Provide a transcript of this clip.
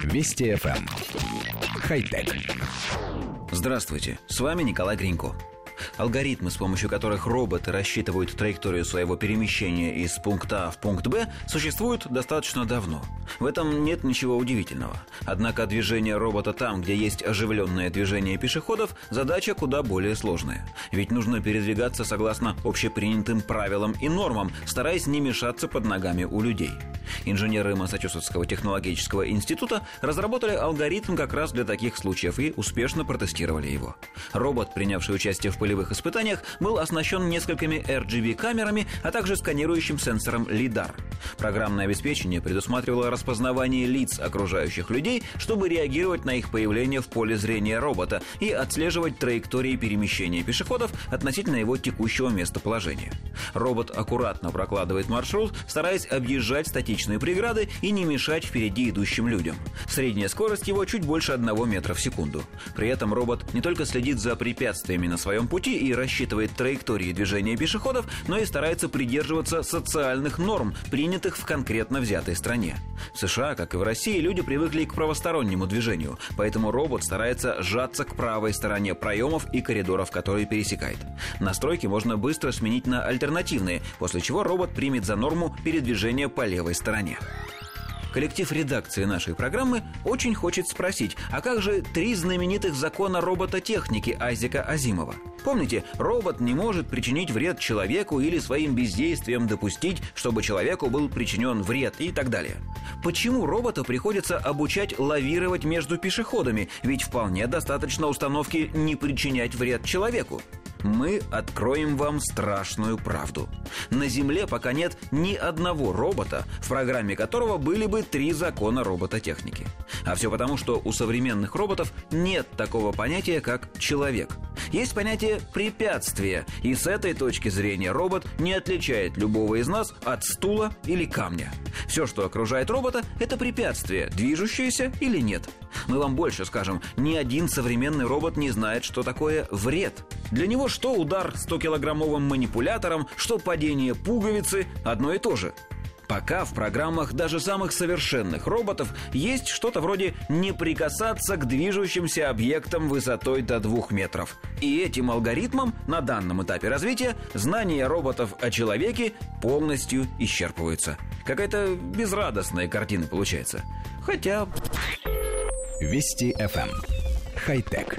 Вести FM. Эм. Хай-тек. Здравствуйте, с вами Николай Гринько. Алгоритмы, с помощью которых роботы рассчитывают траекторию своего перемещения из пункта А в пункт Б, существуют достаточно давно. В этом нет ничего удивительного. Однако движение робота там, где есть оживленное движение пешеходов, задача куда более сложная. Ведь нужно передвигаться согласно общепринятым правилам и нормам, стараясь не мешаться под ногами у людей. Инженеры Массачусетского технологического института разработали алгоритм как раз для таких случаев и успешно протестировали его. Робот, принявший участие в полевых испытаниях, был оснащен несколькими RGB-камерами, а также сканирующим сенсором LIDAR. Программное обеспечение предусматривало распознавание лиц окружающих людей, чтобы реагировать на их появление в поле зрения робота и отслеживать траектории перемещения пешеходов относительно его текущего местоположения. Робот аккуратно прокладывает маршрут, стараясь объезжать статичные преграды и не мешать впереди идущим людям. Средняя скорость его чуть больше одного метра в секунду. При этом робот не только следит за препятствиями на своем пути и рассчитывает траектории движения пешеходов, но и старается придерживаться социальных норм, принятых в конкретно взятой стране. В США, как и в России, люди привыкли к правостороннему движению, поэтому робот старается сжаться к правой стороне проемов и коридоров, которые пересекает. Настройки можно быстро сменить на альтернативные, после чего робот примет за норму передвижение по левой стороне. Коллектив редакции нашей программы очень хочет спросить, а как же три знаменитых закона робототехники Айзека Азимова? Помните, робот не может причинить вред человеку или своим бездействием допустить, чтобы человеку был причинен вред и так далее. Почему робота приходится обучать лавировать между пешеходами, ведь вполне достаточно установки не причинять вред человеку? Мы откроем вам страшную правду. На Земле пока нет ни одного робота, в программе которого были бы три закона робототехники. А все потому, что у современных роботов нет такого понятия, как человек. Есть понятие препятствия, и с этой точки зрения робот не отличает любого из нас от стула или камня. Все, что окружает робота, это препятствие, движущееся или нет. Мы вам больше скажем, ни один современный робот не знает, что такое вред. Для него что удар 100-килограммовым манипулятором, что падение пуговицы – одно и то же. Пока в программах даже самых совершенных роботов есть что-то вроде «не прикасаться к движущимся объектам высотой до двух метров». И этим алгоритмом на данном этапе развития знания роботов о человеке полностью исчерпываются. Какая-то безрадостная картина получается. Хотя... Вести FM. Эм. Хай-тек.